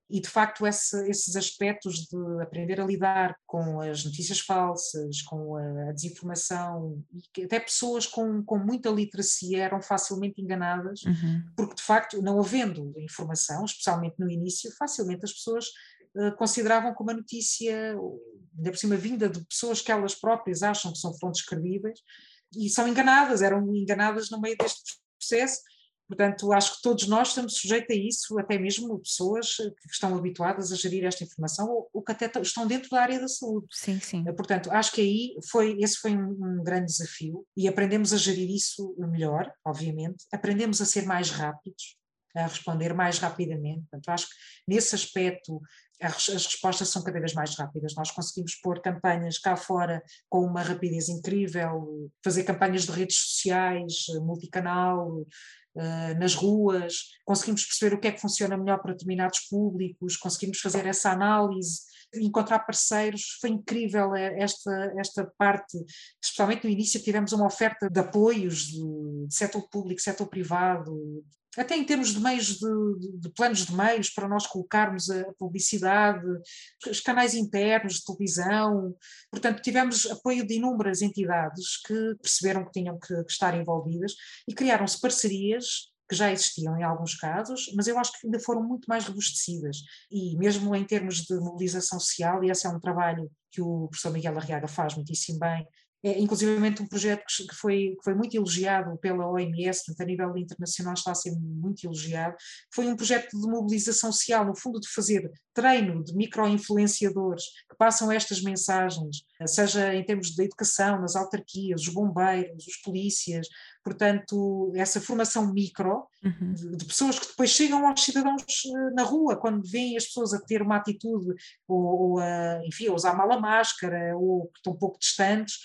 E, de facto, esse, esses aspectos de aprender a lidar com as notícias falsas, com a, a desinformação, e que até pessoas com, com muita literacia eram facilmente enganadas, uhum. porque, de facto, não havendo informação, especialmente no início, facilmente as pessoas consideravam como a notícia ainda por cima vinda de pessoas que elas próprias acham que são fontes credíveis, e são enganadas, eram enganadas no meio deste processo. Portanto, acho que todos nós estamos sujeitos a isso, até mesmo pessoas que estão habituadas a gerir esta informação ou, ou que até estão dentro da área da saúde. Sim, sim. Eh, portanto, acho que aí foi, esse foi um, um grande desafio e aprendemos a gerir isso melhor, obviamente. Aprendemos a ser mais rápidos, a responder mais rapidamente. Portanto, acho que nesse aspecto as respostas são cada vez mais rápidas. Nós conseguimos pôr campanhas cá fora com uma rapidez incrível, fazer campanhas de redes sociais, multicanal, eh, nas ruas, conseguimos perceber o que é que funciona melhor para determinados públicos, conseguimos fazer essa análise, encontrar parceiros, foi incrível eh, esta, esta parte, especialmente no início tivemos uma oferta de apoios de, setor público, setor privado, até em termos de meios, de, de, planos de meios para nós colocarmos a publicidade, os canais internos de televisão. Portanto, tivemos apoio de inúmeras entidades que perceberam que tinham que, que estar envolvidas e criaram-se parcerias que já existiam em alguns casos, mas eu acho que ainda foram muito mais robustecidas. E mesmo em termos de mobilização social, e esse é um trabalho que o professor Miguel Arriaga faz muitíssimo bem, é, inclusivamente um projeto que foi, que foi muito elogiado pela OMS, a nível internacional está a ser muito elogiado, foi um projeto de mobilização social, no fundo de fazer treino de micro-influenciadores que passam estas mensagens, seja em termos de educação, nas autarquias, os bombeiros, os polícias, portanto, essa formação micro uhum. de, de, pessoas que depois chegam aos cidadãos eh, na rua, quando veem as pessoas a ter uma atitude, ou, ou a, enfim, a usar mal a máscara, ou que estão um pouco distantes,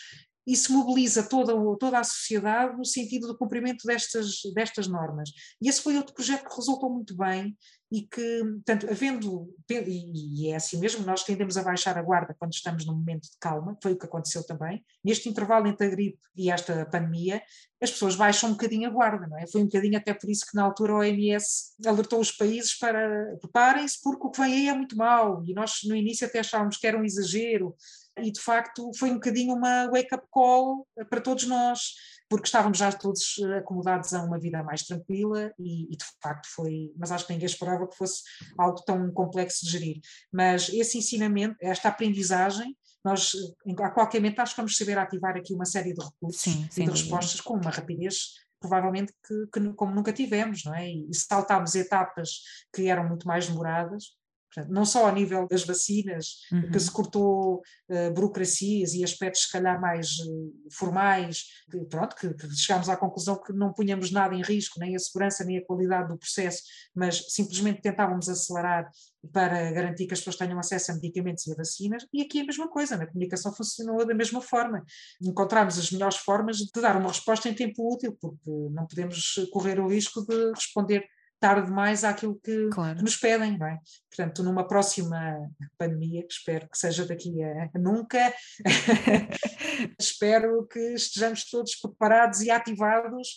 isso mobiliza toda, toda a sociedade no sentido do cumprimento destas, destas normas. E esse foi outro projeto que resultou muito bem e que, portanto, havendo, e é assim mesmo, nós tendemos a baixar a guarda quando estamos num momento de calma, foi o que aconteceu também, neste intervalo entre a gripe e esta pandemia, as pessoas baixam um bocadinho a guarda, não é? Foi um bocadinho até por isso que na altura a OMS alertou os países para preparem-se porque o que vem aí é muito mau, e nós no início até achávamos que era um exagero, e de facto foi um bocadinho uma wake-up call para todos nós, porque estávamos já todos acomodados a uma vida mais tranquila e, e, de facto foi, mas acho que ninguém esperava que fosse algo tão complexo de gerir. Mas esse ensinamento, esta aprendizagem, nós a qualquer momento acho que vamos saber ativar aqui uma série de recursos Sim, e de respostas com uma rapidez provavelmente que, que, como nunca tivemos, não é? E saltámos etapas que eram muito mais demoradas Portanto, não só a nível das vacinas, uhum. que se cortou uh, burocracias e aspectos se calhar mais uh, formais, que, pronto, que, que, chegámos à conclusão que não punhamos nada em risco, nem a segurança nem a qualidade do processo, mas simplesmente tentávamos acelerar para garantir que as pessoas tenham acesso a medicamentos e a vacinas, e aqui é a mesma coisa, na comunicação funcionou da mesma forma. Encontramos as melhores formas de dar uma resposta em tempo útil, porque não podemos correr o risco de responder tarde demais àquilo que, claro. que, nos pedem, não é? Portanto, numa próxima pandemia, que espero que seja daqui a, a nunca, espero que estejamos todos preparados e ativados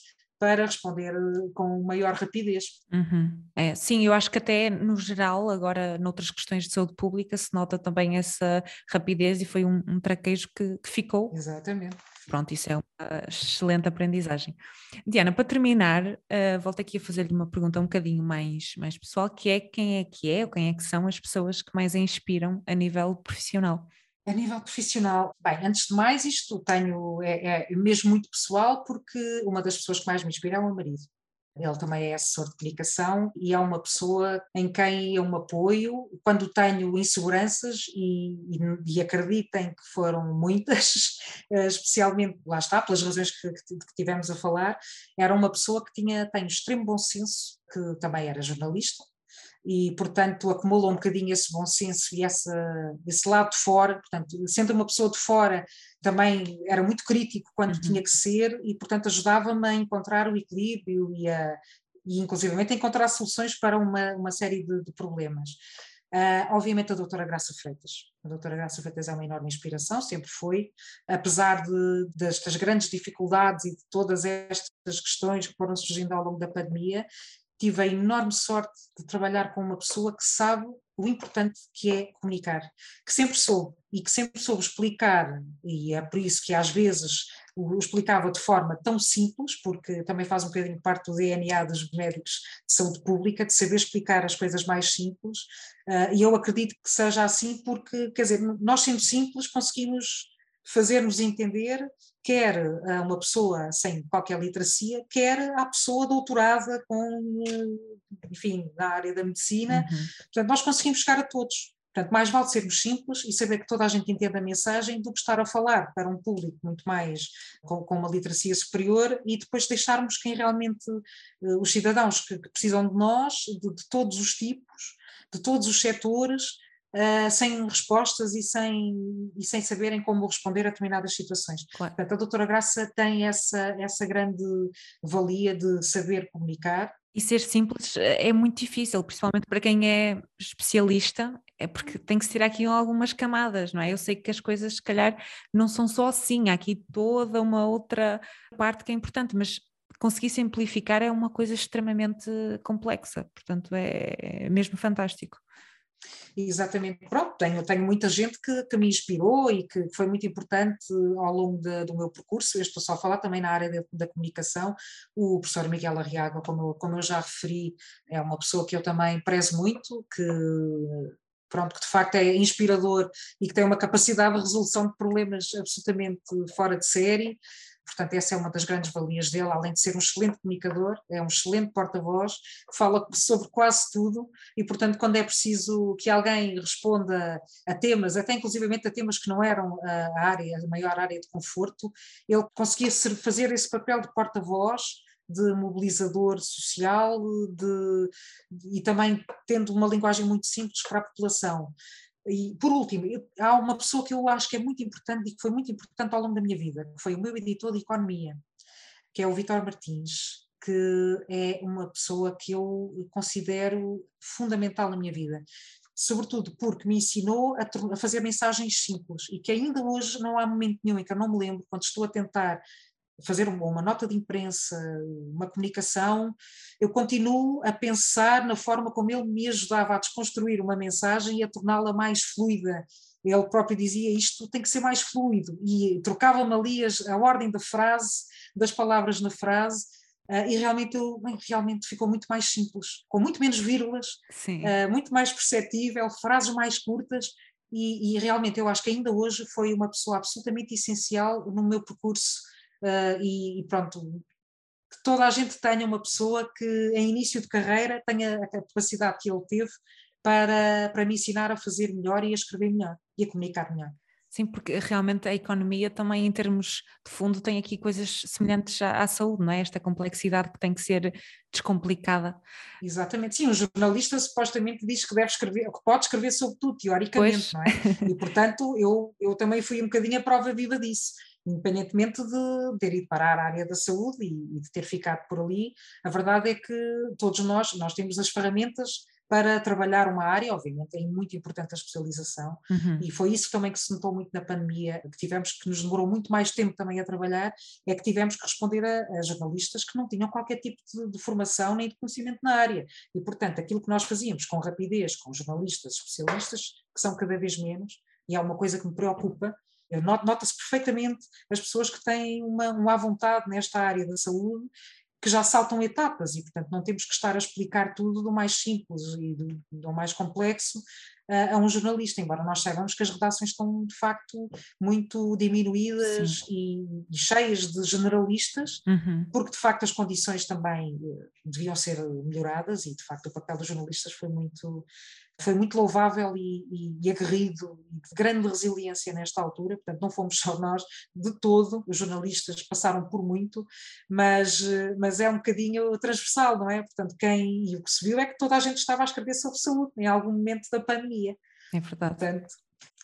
para responder eh, com maior rapidez. Uhum. É, sim, eu acho que até no geral, agora noutras questões de saúde pública, se nota também essa rapidez e foi um, um traquejo que, que ficou. Exatamente. Pronto, isso é uma excelente aprendizagem. Diana, para terminar, uh, volto aqui a fazer-lhe uma pergunta um bocadinho mais, mais pessoal, que é quem é que é ou quem é que são as pessoas que mais a inspiram a nível profissional? A nível profissional, bem, antes de mais isto tenho, é, é mesmo muito pessoal porque uma das pessoas que mais me inspira é o meu marido. Ele também é assessor de comunicação e é uma pessoa em quem eu me apoio quando tenho inseguranças e, e, e acreditem que foram muitas, especialmente, lá está, pelas razões que, que, tivemos a falar, era uma pessoa que tinha, tem extremo bom senso, que também era jornalista, e, portanto, acumula um bocadinho esse bom senso e essa, esse lado de fora, portanto, sendo uma pessoa de fora, também era muito crítico quando uhum. tinha que ser e, portanto, ajudava-me a encontrar o equilíbrio e, a, e inclusivamente, a encontrar soluções para uma, uma série de, de problemas. Uh, obviamente a doutora Graça Freitas. A doutora Graça Freitas é uma enorme inspiração, sempre foi, apesar de, destas grandes dificuldades e de todas estas questões que foram surgindo ao longo da pandemia, tive a enorme sorte de trabalhar com uma pessoa que sabe o importante que é comunicar, que sempre soube e que sempre soube explicar, e é por isso que às vezes o explicava de forma tão simples, porque também faz um bocadinho parte do DNA dos médicos de saúde pública, de saber explicar as coisas mais simples, uh, e eu acredito que seja assim porque, quer dizer, nós sendo simples conseguimos fazer-nos entender quer a uma pessoa sem qualquer literacia, quer a pessoa doutorada com, enfim, na área da medicina. Uhum. Portanto, nós conseguimos chegar a todos. Portanto, mais vale sermos simples e saber que toda a gente entende a mensagem do que estar a falar para um público muito mais com, com uma literacia superior e depois deixarmos quem realmente, uh, os cidadãos que, que, precisam de nós, de, de todos os tipos, de todos os setores, Uh, sem respostas e sem, e sem saberem como responder a determinadas situações. Claro. Portanto, a doutora Graça tem essa, essa grande valia de saber comunicar. E ser simples eh, é muito difícil, principalmente para quem é especialista, é porque tem que tirar aqui algumas camadas, não é? Eu sei que as coisas, se calhar, não são só assim, há aqui toda uma outra parte que é importante, mas conseguir simplificar é uma coisa extremamente complexa, portanto é mesmo fantástico. Exatamente, pronto, tenho, tenho muita gente que, que me inspirou e que foi muito importante ao longo de, do meu percurso, eu estou só a falar também na área de, da comunicação, o professor Miguel Arriaga, como eu, como eu já referi, é uma pessoa que eu também prezo muito, que pronto, que de facto é inspirador e que tem uma capacidade de resolução de problemas absolutamente fora de série, Portanto, essa é uma das grandes valias dele, além de ser um excelente comunicador, é um excelente porta-voz, fala sobre quase tudo e, portanto, quando é preciso que alguém responda a temas, até inclusivamente a temas que não eram a área, a maior área de conforto, ele conseguia fazer esse papel de porta-voz de mobilizador social de, de, e também tendo uma linguagem muito simples para a população. E, por último, eu, há uma pessoa que eu acho que é muito importante e que foi muito importante ao longo da minha vida, que foi o meu editor de economia, que é o Vitor Martins, que é uma pessoa que eu considero fundamental na minha vida. Sobretudo porque me ensinou a, a fazer mensagens simples e que ainda hoje não há momento nenhum em que eu não me lembro, quando estou a tentar fazer uma nota de imprensa, uma comunicação, eu continuo a pensar na forma como ele me ajudava a desconstruir uma mensagem e a torná-la mais fluida. Ele próprio dizia isto tem que ser mais fluido e trocava-me ali a ordem da frase, das palavras na frase, uh, e realmente, eu, bem, realmente ficou muito mais simples, com muito menos vírgulas, uh, muito mais perceptível, frases mais curtas, e, e realmente eu acho que ainda hoje foi uma pessoa absolutamente essencial no meu percurso uh, e, e, pronto, que toda a gente tenha uma pessoa que em início de carreira tenha a capacidade que ele teve para, para me ensinar a fazer melhor e a escrever melhor e a comunicar melhor. Sim, porque realmente a economia também, em termos de fundo, tem aqui coisas semelhantes à, à, saúde, não é? Esta complexidade que tem que ser descomplicada. Exatamente, sim, um jornalista supostamente diz que deve escrever, que pode escrever sobre tudo, teoricamente, pois. não é? E portanto, eu, eu também fui um bocadinho a prova viva disso independentemente de ter ido parar a área da saúde e, de ter ficado por ali, a verdade é que todos nós, nós temos as ferramentas para trabalhar uma área, obviamente é muito importante a especialização uhum. e foi isso também que se notou muito na pandemia, que tivemos, que nos demorou muito mais tempo também a trabalhar, é que tivemos que responder a, a jornalistas que não tinham qualquer tipo de, de, formação nem de conhecimento na área e portanto aquilo que nós fazíamos com rapidez, com jornalistas especialistas, que são cada vez menos, e é uma coisa que me preocupa, Nota-se perfeitamente as pessoas que têm uma, uma vontade nesta área da saúde que já saltam etapas e, portanto, não temos que estar a explicar tudo do mais simples e do, do mais complexo uh, a um jornalista, embora nós saibamos que as redações estão, de facto, muito diminuídas e, e, cheias de generalistas, uhum. porque, de facto, as condições também uh, deviam ser melhoradas e, de facto, o papel dos jornalistas foi muito foi muito louvável e, e, e aguerrido e de grande resiliência nesta altura, portanto não fomos só nós de todo, os jornalistas passaram por muito, mas, mas é um bocadinho transversal, não é? Portanto, quem, e o que se viu é que toda a gente estava a escrever sobre saúde em algum momento da pandemia. É verdade. Portanto,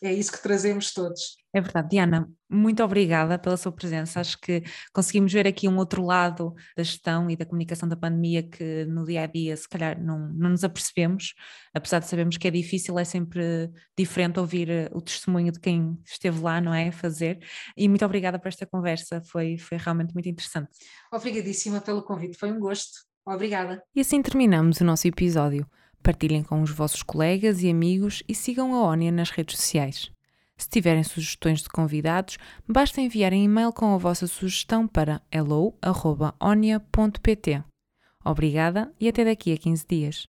é isso que trazemos todos. É verdade. Diana, muito obrigada pela sua presença. Acho que conseguimos ver aqui um outro lado da gestão e da comunicação da pandemia que no dia a dia, se calhar, não, não nos apercebemos, apesar de sabermos que é difícil, é sempre diferente ouvir eh, o testemunho de quem esteve lá, não é? A fazer. E muito obrigada por esta conversa, foi, foi realmente muito interessante. Obrigadíssima pelo convite, foi um gosto. Obrigada. E assim terminamos o nosso episódio. Partilhem com os vossos colegas e amigos e sigam a ONIA nas redes sociais. Se tiverem sugestões de convidados, basta enviarem e-mail com a vossa sugestão para hello.onia.pt. Obrigada e até daqui a 15 dias.